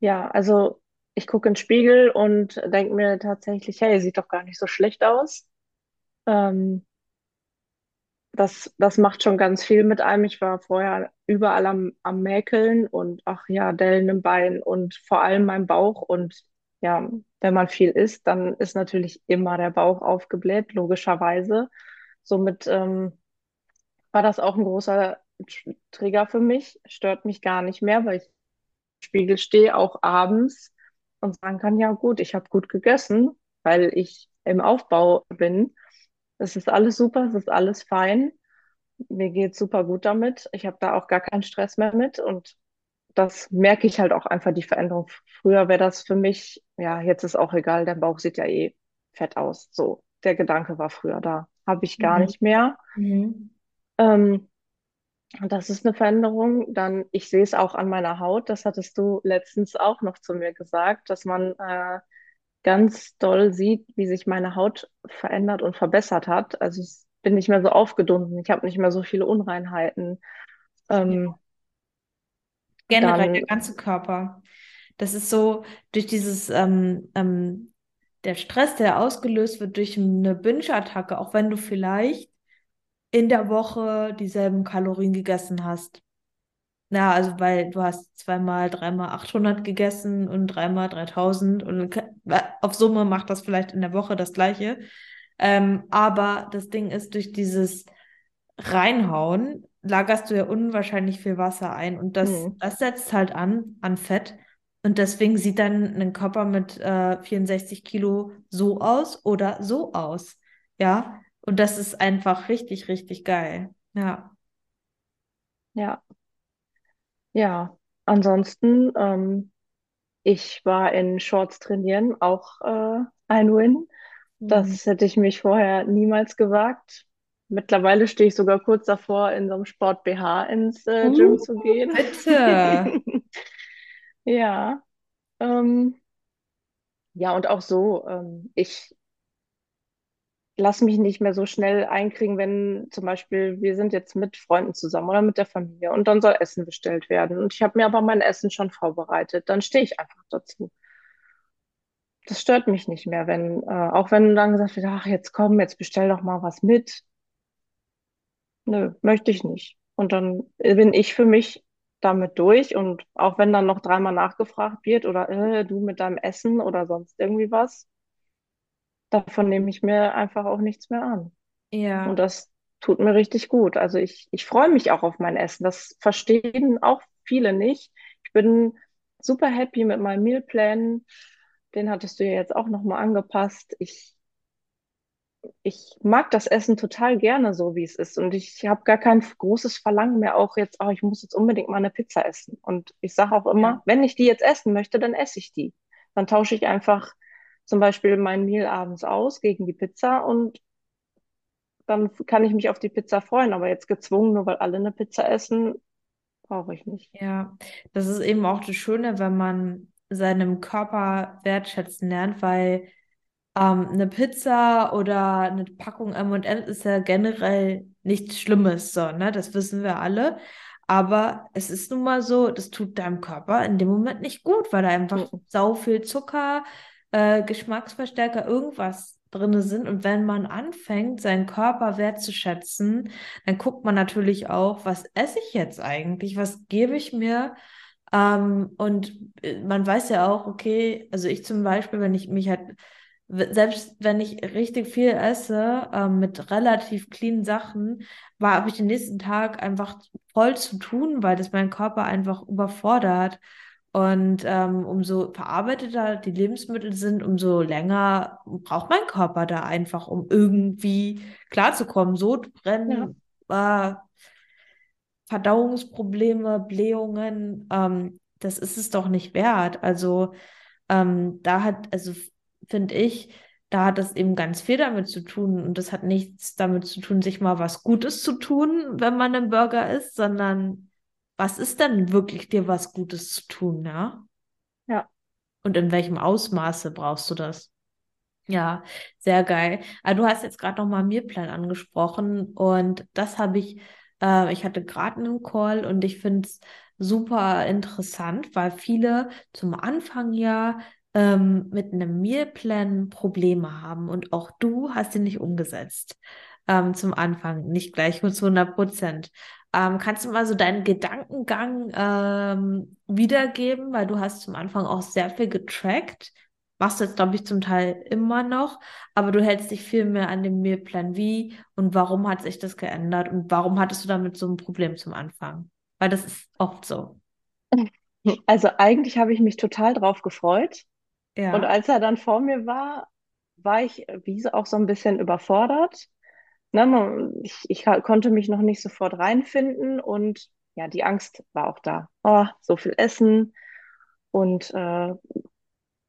Ja, also ich gucke in den Spiegel und denke mir tatsächlich, hey, sieht doch gar nicht so schlecht aus. Ähm, das, das macht schon ganz viel mit einem. Ich war vorher überall am, am Mäkeln und ach ja, Dellen im Bein und vor allem mein Bauch. Und ja, wenn man viel isst, dann ist natürlich immer der Bauch aufgebläht, logischerweise. Somit ähm, war das auch ein großer Tr- Trigger für mich. Stört mich gar nicht mehr, weil ich im Spiegel stehe, auch abends und sagen kann, ja gut, ich habe gut gegessen, weil ich im Aufbau bin. Es ist alles super, es ist alles fein. Mir geht super gut damit. Ich habe da auch gar keinen Stress mehr mit und das merke ich halt auch einfach die Veränderung. Früher wäre das für mich, ja, jetzt ist auch egal, der Bauch sieht ja eh fett aus. So, der Gedanke war früher da. Habe ich gar Mhm. nicht mehr. Mhm. Ähm, das ist eine Veränderung. Dann, ich sehe es auch an meiner Haut. Das hattest du letztens auch noch zu mir gesagt, dass man äh, ganz doll sieht, wie sich meine Haut verändert und verbessert hat. Also ich bin nicht mehr so aufgedunsen. Ich habe nicht mehr so viele Unreinheiten. Ja. Ähm, Generell der dann, ganze Körper. Das ist so durch dieses, ähm, ähm, der Stress, der ausgelöst wird durch eine Binge-Attacke, auch wenn du vielleicht in der Woche dieselben Kalorien gegessen hast. Ja, also weil du hast zweimal, dreimal 800 gegessen und dreimal 3000 und auf Summe macht das vielleicht in der Woche das Gleiche. Ähm, aber das Ding ist, durch dieses Reinhauen lagerst du ja unwahrscheinlich viel Wasser ein und das, hm, das setzt halt an, an Fett. Und deswegen sieht dann ein Körper mit äh, 64 Kilo so aus oder so aus. Ja, und das ist einfach richtig, richtig geil. Ja. ja, ja. Ansonsten, ähm, ich war in Shorts trainieren, auch äh, ein Win. Hm. Das hätte ich mich vorher niemals gewagt. Mittlerweile stehe ich sogar kurz davor, in so einem Sport-BH ins äh, Uh, Gym zu gehen. bitte. Ja, ähm, ja, und auch so, ähm, ich lasse mich nicht mehr so schnell einkriegen, wenn zum Beispiel wir sind jetzt mit Freunden zusammen oder mit der Familie und dann soll Essen bestellt werden. Und ich habe mir aber mein Essen schon vorbereitet. Dann stehe ich einfach dazu. Das stört mich nicht mehr, wenn, äh, auch wenn dann gesagt wird, ach, jetzt komm, jetzt bestell doch mal was mit. Nö, möchte ich nicht. Und dann bin ich für mich damit durch. Und auch wenn dann noch dreimal nachgefragt wird oder äh, du mit deinem Essen oder sonst irgendwie was, davon nehme ich mir einfach auch nichts mehr an. Und Ja, das tut mir richtig gut. Also ich, ich freue mich auch auf mein Essen. Das verstehen auch viele nicht. Ich bin super happy mit meinem Mealplan. Den hattest du ja jetzt auch nochmal angepasst. Ich ich mag das Essen total gerne so, wie es ist. Und ich habe gar kein großes Verlangen mehr, auch jetzt, oh, ich muss jetzt unbedingt mal eine Pizza essen. Und ich sage auch ja, immer, wenn ich die jetzt essen möchte, dann esse ich die. Dann tausche ich einfach zum Beispiel mein Meal abends aus gegen die Pizza und dann kann ich mich auf die Pizza freuen. Aber jetzt gezwungen, nur weil alle eine Pizza essen, brauche ich nicht. ja. Das ist eben auch das Schöne, wenn man seinem Körper wertschätzen lernt, weil ähm, eine Pizza oder eine Packung M&M's ist ja generell nichts Schlimmes, so, ne? Das wissen wir alle. Aber es ist nun mal so, das tut deinem Körper in dem Moment nicht gut, weil da einfach Mhm. sau viel Zucker, äh, Geschmacksverstärker, irgendwas drin sind. Und wenn man anfängt, seinen Körper wertzuschätzen, dann guckt man natürlich auch, was esse ich jetzt eigentlich? Was gebe ich mir? Ähm, und äh, man weiß ja auch, okay, also ich zum Beispiel, wenn ich mich halt, selbst wenn ich richtig viel esse, ähm, mit relativ clean Sachen, war, habe ich den nächsten Tag einfach voll zu tun, weil das mein Körper einfach überfordert. Und ähm, umso verarbeiteter die Lebensmittel sind, umso länger braucht mein Körper da einfach, um irgendwie klarzukommen. Sodbrennen, ja. äh, Verdauungsprobleme, Blähungen, ähm, das ist es doch nicht wert. Also ähm, da hat, also finde ich, da hat das eben ganz viel damit zu tun und das hat nichts damit zu tun, sich mal was Gutes zu tun, wenn man einen Burger isst, sondern was ist denn wirklich dir was Gutes zu tun, ja? Ja. Und in welchem Ausmaße brauchst du das? Ja, sehr geil. Aber du hast jetzt gerade nochmal Mealplan angesprochen und das habe ich äh, ich hatte gerade einen Call und ich finde es super interessant, weil viele zum Anfang ja ähm, mit einem Mealplan Probleme haben und auch du hast ihn nicht umgesetzt ähm, zum Anfang, nicht gleich mit zu 100 Prozent. Ähm, kannst du mal so deinen Gedankengang ähm, wiedergeben, weil du hast zum Anfang auch sehr viel getrackt Machst du jetzt, glaube ich, zum Teil immer noch, aber du hältst dich viel mehr an dem Mealplan wie und warum hat sich das geändert und warum hattest du damit so ein Problem zum Anfang? Weil das ist oft so. Also eigentlich habe ich mich total drauf gefreut. Ja. Und als er dann vor mir war, war ich wie auch so ein bisschen überfordert. Ne, ich, ich konnte mich noch nicht sofort reinfinden und ja, die Angst war auch da. Oh, so viel Essen und äh,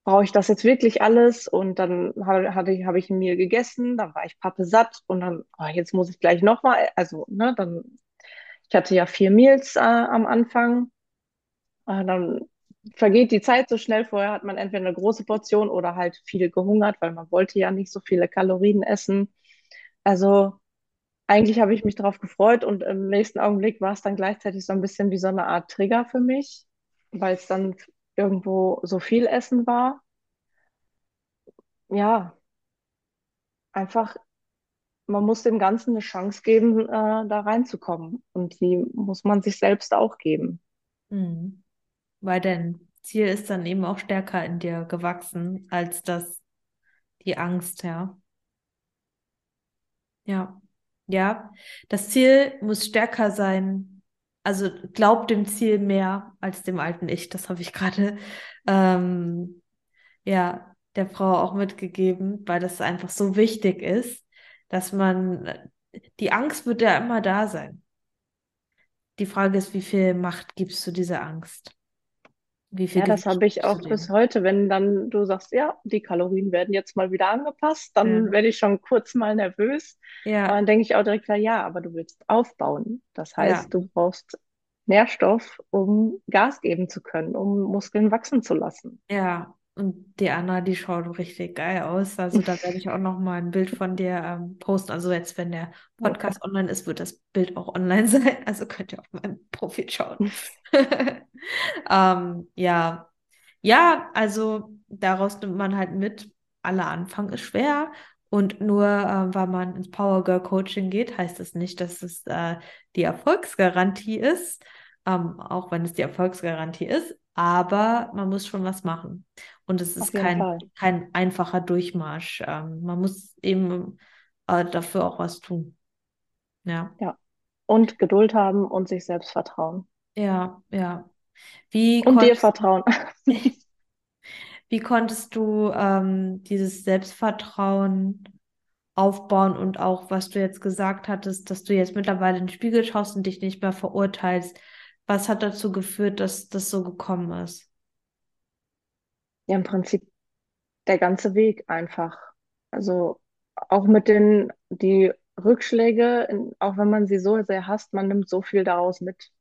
brauche ich das jetzt wirklich alles? Und dann hatte ich, habe ich ein Meal gegessen, dann war ich pappe satt und dann, oh, jetzt muss ich gleich nochmal, also, ne, dann, ich hatte ja vier Meals äh, am Anfang. Äh, dann vergeht die Zeit so schnell. Vorher hat man entweder eine große Portion oder halt viel gehungert, weil man wollte ja nicht so viele Kalorien essen. Also eigentlich habe ich mich darauf gefreut und im nächsten Augenblick war es dann gleichzeitig so ein bisschen wie so eine Art Trigger für mich, weil es dann irgendwo so viel Essen war. Ja, einfach, man muss dem Ganzen eine Chance geben, äh, da reinzukommen. Und die muss man sich selbst auch geben. Mhm. Weil dein Ziel ist dann eben auch stärker in dir gewachsen als das, die Angst, ja. Ja. Ja, das Ziel muss stärker sein also glaub dem Ziel mehr als dem alten Ich. Das habe ich gerade ähm, ja der Frau auch mitgegeben, weil das einfach so wichtig ist, dass man die Angst wird ja immer da sein. Die Frage ist, wie viel Macht gibst du dieser Angst? Wie viel ja, das habe ich auch bis heute. Wenn dann du sagst, ja, die Kalorien werden jetzt mal wieder angepasst, dann ja. werde ich schon kurz mal nervös. Ja. Aber dann denke ich auch direkt, ja, aber du willst aufbauen. Das heißt, ja. du brauchst Nährstoff, um Gas geben zu können, um Muskeln wachsen zu lassen. Ja, und die Anna, die schaut richtig geil aus. Also da werde ich auch noch mal ein Bild von dir ähm, posten. Also jetzt, wenn der Podcast online ist, wird das Bild auch online sein. Also könnt ihr auf meinem Profil schauen. ähm, ja, ja, also daraus nimmt man halt mit, aller Anfang ist schwer. Und nur äh, weil man ins Power Girl Coaching geht, heißt das nicht, dass es äh, die Erfolgsgarantie ist, ähm, auch wenn es die Erfolgsgarantie ist. Aber man muss schon was machen. Und es ist kein, kein einfacher Durchmarsch. Ähm, man muss eben äh, dafür auch was tun. Ja. Ja. Und Geduld haben und sich selbst vertrauen. Ja, ja. Wie und dir vertrauen. Wie konntest du ähm, dieses Selbstvertrauen aufbauen und auch, was du jetzt gesagt hattest, dass du jetzt mittlerweile in den Spiegel schaust und dich nicht mehr verurteilst? Was hat dazu geführt, dass das so gekommen ist? Ja, im Prinzip der ganze Weg einfach. Also auch mit den die Rückschläge, auch wenn man sie so sehr hasst, man nimmt so viel daraus mit.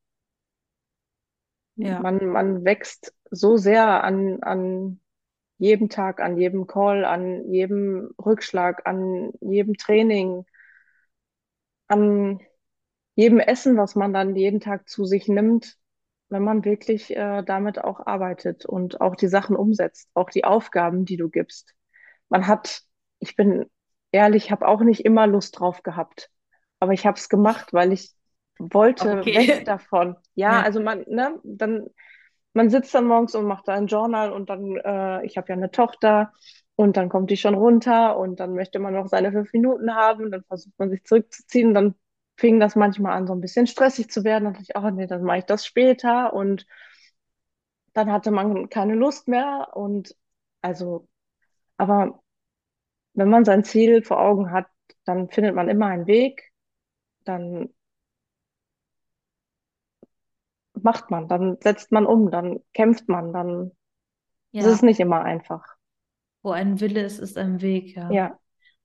Ja. Man, man wächst so sehr an, an jedem Tag, an jedem Call, an jedem Rückschlag, an jedem Training, an jedem Essen, was man dann jeden Tag zu sich nimmt, wenn man wirklich äh, damit auch arbeitet und auch die Sachen umsetzt, auch die Aufgaben, die du gibst. Man hat ich bin ehrlich, habe auch nicht immer Lust drauf gehabt. Aber ich habe es gemacht, weil ich wollte weg Okay. davon. Ja, Ja. also man, ne, dann, man sitzt dann morgens und macht da ein Journal und dann, äh, ich habe ja eine Tochter und dann kommt die schon runter und dann möchte man noch seine fünf Minuten haben, dann versucht man sich zurückzuziehen und dann fing das manchmal an, so ein bisschen stressig zu werden. Dann dachte ich, oh nee, dann mache ich das später und dann hatte man keine Lust mehr und also, aber wenn man sein Ziel vor Augen hat, dann findet man immer einen Weg, dann macht man, dann setzt man um, dann kämpft man, dann ist es Ja. nicht immer einfach. Wo ein Wille ist, ist ein Weg, ja. Ja,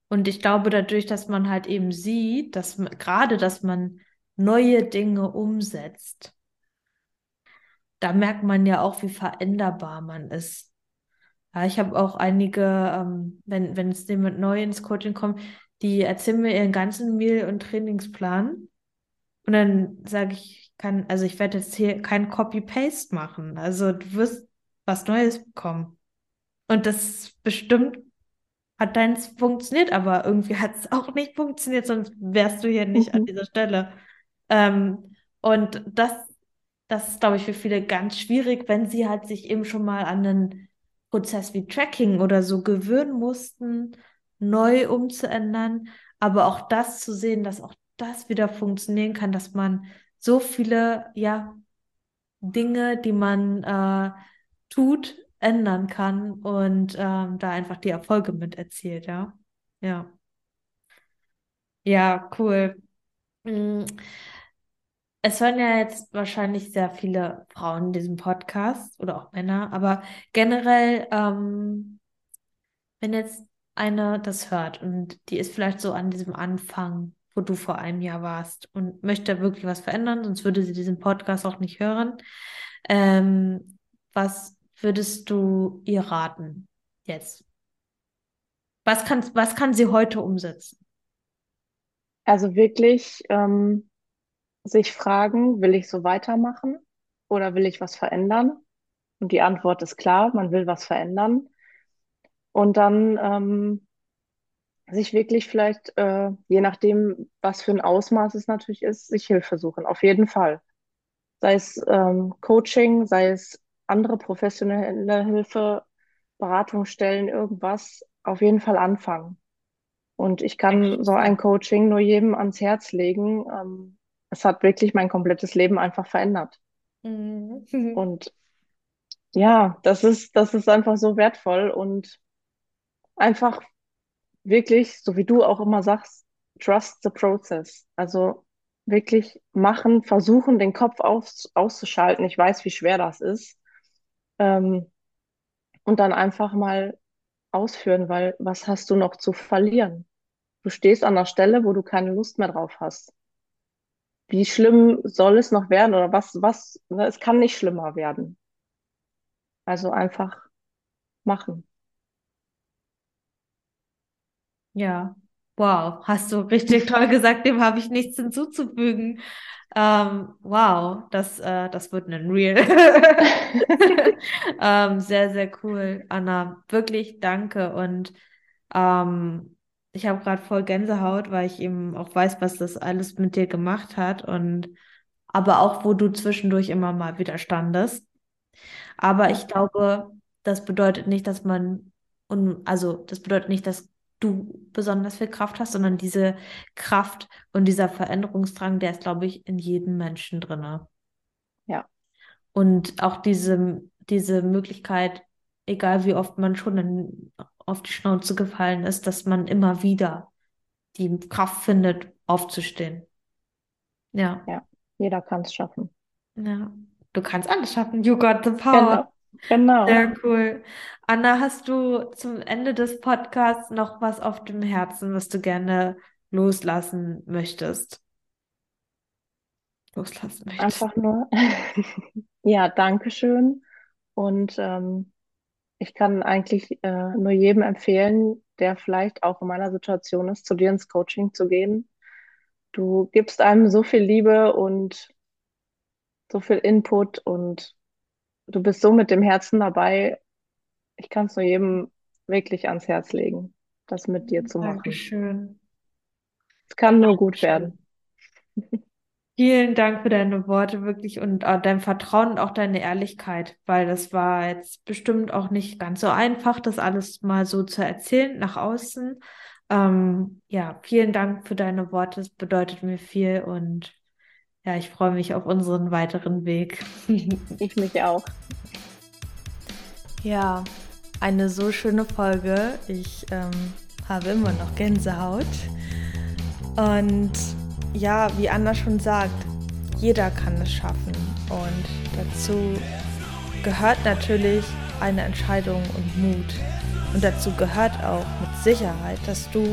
Und ich glaube, dadurch, dass man halt eben sieht, dass man, gerade, dass man neue Dinge umsetzt, da merkt man ja auch, wie veränderbar man ist. Ja, ich habe auch einige, ähm, wenn, wenn es jemand neu ins Coaching kommt, die erzählen mir ihren ganzen Meal- und Trainingsplan. Und dann sage ich kann, also ich werde jetzt hier kein Copy-Paste machen. Also du wirst was Neues bekommen. Und das bestimmt hat deins funktioniert, aber irgendwie hat es auch nicht funktioniert, sonst wärst du hier nicht an mhm. dieser Stelle. Ähm, und das, das ist, glaube ich, für viele ganz schwierig, wenn sie halt sich eben schon mal an einen Prozess wie Tracking oder so gewöhnen mussten, neu umzuändern, aber auch das zu sehen, dass auch das wieder funktionieren kann, dass man so viele, ja, Dinge, die man äh, tut, ändern kann und ähm, da einfach die Erfolge mit erzielt, ja. Ja. Ja, cool. Mm, Es hören ja jetzt wahrscheinlich sehr viele Frauen in diesem Podcast oder auch Männer, aber generell, ähm, wenn jetzt eine das hört und die ist vielleicht so an diesem Anfang, wo du vor einem Jahr warst und möchte wirklich was verändern, sonst würde sie diesen Podcast auch nicht hören. Ähm, was würdest du ihr raten jetzt? Was kann, was kann sie heute umsetzen? Also wirklich ähm, sich fragen, will ich so weitermachen oder will ich was verändern? Und die Antwort ist klar, man will was verändern. Und dann ähm, sich wirklich vielleicht, äh, je nachdem, was für ein Ausmaß es natürlich ist, sich Hilfe suchen. Auf jeden Fall. Sei es ähm, Coaching, sei es andere professionelle Hilfe, Beratungsstellen, irgendwas. Auf jeden Fall anfangen. Und ich kann so ein. Coaching nur jedem ans Herz legen. Ähm, es hat wirklich mein komplettes Leben einfach verändert. Mhm. Und ja, das ist, das ist einfach so wertvoll und einfach wirklich, so wie du auch immer sagst, trust the process. Also wirklich machen, versuchen, den Kopf aus, auszuschalten. Ich weiß, wie schwer das ist. Ähm, und dann einfach mal ausführen, weil was hast du noch zu verlieren? Du stehst an der Stelle, wo du keine Lust mehr drauf hast. Wie schlimm soll es noch werden oder was, was, ne, es kann nicht schlimmer werden. Also einfach machen. Ja, wow, hast du richtig toll gesagt, dem habe ich nichts hinzuzufügen. Ähm, wow, das, äh, das wird ein Reel. Ähm, sehr, sehr cool, Anna. Wirklich danke. Und ähm, ich habe gerade voll Gänsehaut, weil ich eben auch weiß, was das alles mit dir gemacht hat und aber auch, wo du zwischendurch immer mal wieder standest. Aber ich glaube, das bedeutet nicht, dass man, un also das bedeutet nicht, dass du besonders viel Kraft hast, sondern diese Kraft und dieser Veränderungsdrang, der ist, glaube ich, in jedem Menschen drinne. ja, Und auch diese, diese Möglichkeit, egal wie oft man schon in, auf die Schnauze gefallen ist, dass man immer wieder die Kraft findet, aufzustehen. Ja, ja. Jeder kann es schaffen. ja. Du kannst alles schaffen. You got the power. Genau, genau. Sehr cool. Anna, hast du zum Ende des Podcasts noch was auf dem Herzen, was du gerne loslassen möchtest? Loslassen möchtest. Einfach nur, ja, Dankeschön. Und ähm, ich kann eigentlich äh, nur jedem empfehlen, der vielleicht auch in meiner Situation ist, zu dir ins Coaching zu gehen. Du gibst einem so viel Liebe und so viel Input und du bist so mit dem Herzen dabei. Ich kann es nur jedem wirklich ans Herz legen. das mit dir zu machen. Dankeschön. Es kann nur gut werden. Vielen Dank für deine Worte wirklich und äh, dein Vertrauen und auch deine Ehrlichkeit, weil das war jetzt bestimmt auch nicht ganz so einfach, das alles mal so zu erzählen nach außen. Ähm, ja, vielen Dank für deine Worte, es bedeutet mir viel und ja, ich freue mich auf unseren weiteren Weg. ich mich auch. Ja, eine so schöne Folge. Ich ähm, habe immer noch Gänsehaut. Und ja, wie Anna schon sagt, jeder kann es schaffen. Und dazu gehört natürlich eine Entscheidung und Mut. Und dazu gehört auch mit Sicherheit, dass du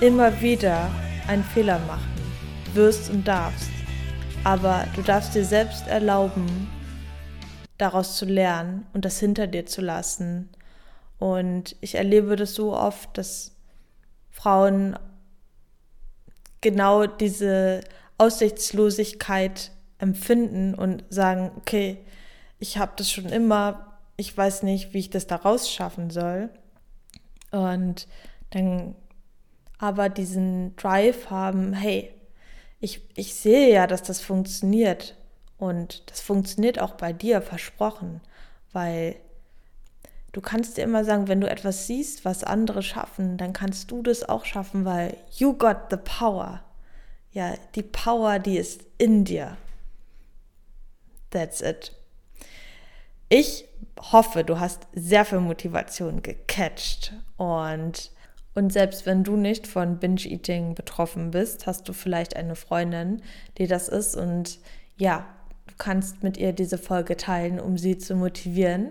immer wieder einen Fehler machen wirst und darfst. Aber du darfst dir selbst erlauben, daraus zu lernen und das hinter dir zu lassen. Und ich erlebe das so oft, dass Frauen genau diese Aussichtslosigkeit empfinden und sagen, okay, ich habe das schon immer, ich weiß nicht, wie ich das da rausschaffen soll. Und dann aber diesen Drive haben, hey, ich, ich sehe ja, dass das funktioniert. Und das funktioniert auch bei dir, versprochen. Weil du kannst dir immer sagen, wenn du etwas siehst, was andere schaffen, dann kannst du das auch schaffen, weil you got the power. Ja, die Power, die ist in dir. That's it. Ich hoffe, du hast sehr viel Motivation gecatcht und und selbst wenn du nicht von Binge-Eating betroffen bist, hast du vielleicht eine Freundin, die das ist. Und ja, du kannst mit ihr diese Folge teilen, um sie zu motivieren.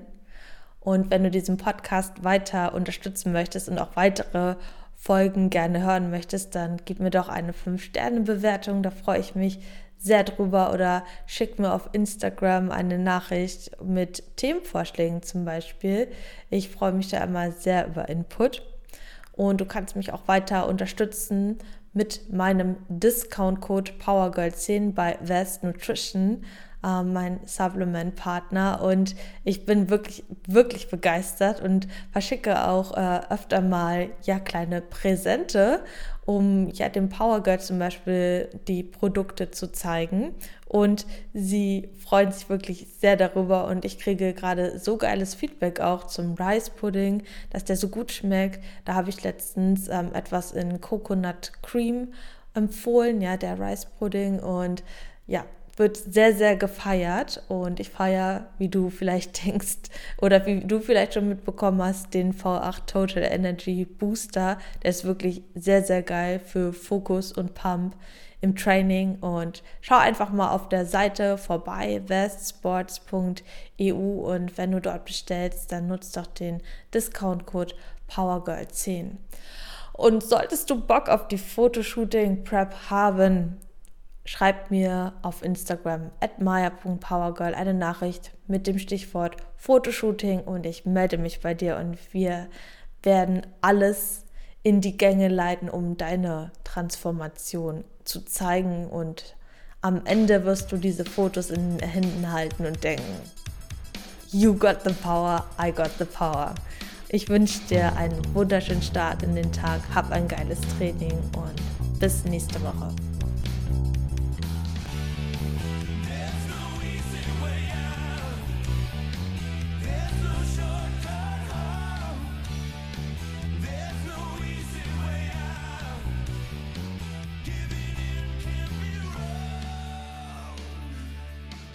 Und wenn du diesen Podcast weiter unterstützen möchtest und auch weitere Folgen gerne hören möchtest, dann gib mir doch eine 5-Sterne-Bewertung. Da freue ich mich sehr drüber. Oder schick mir auf Instagram eine Nachricht mit Themenvorschlägen zum Beispiel. Ich freue mich da immer sehr über Input. Und du kannst mich auch weiter unterstützen mit meinem Discount-Code PowerGirl10 bei Vast Nutrition äh, mein Supplement-Partner. Und ich bin wirklich, wirklich begeistert und verschicke auch äh, öfter mal ja kleine Präsente, um ja dem Power Girl zum Beispiel die Produkte zu zeigen. Und sie freuen sich wirklich sehr darüber und ich kriege gerade so geiles Feedback auch zum Rice Pudding, dass der so gut schmeckt. Da habe ich letztens ähm, etwas in Coconut Cream empfohlen, ja, der Rice Pudding und ja, wird sehr, sehr gefeiert und ich feiere, wie du vielleicht denkst oder wie du vielleicht schon mitbekommen hast, den V8 Total Energy Booster. Der ist wirklich sehr, sehr geil für Fokus und Pump im Training und schau einfach mal auf der Seite vorbei, westsports.eu und wenn du dort bestellst, dann nutzt doch den Discount-Code PowerGirl10. Und solltest du Bock auf die Fotoshooting Prep haben, schreibt mir auf Instagram at maya.powergirl eine Nachricht mit dem Stichwort Fotoshooting und ich melde mich bei dir und wir werden alles in die Gänge leiten, um deine Transformation zu zeigen und am Ende wirst du diese Fotos in den Händen halten und denken, you got the power, I got the power. Ich wünsche dir einen wunderschönen Start in den Tag, hab ein geiles Training und bis nächste Woche.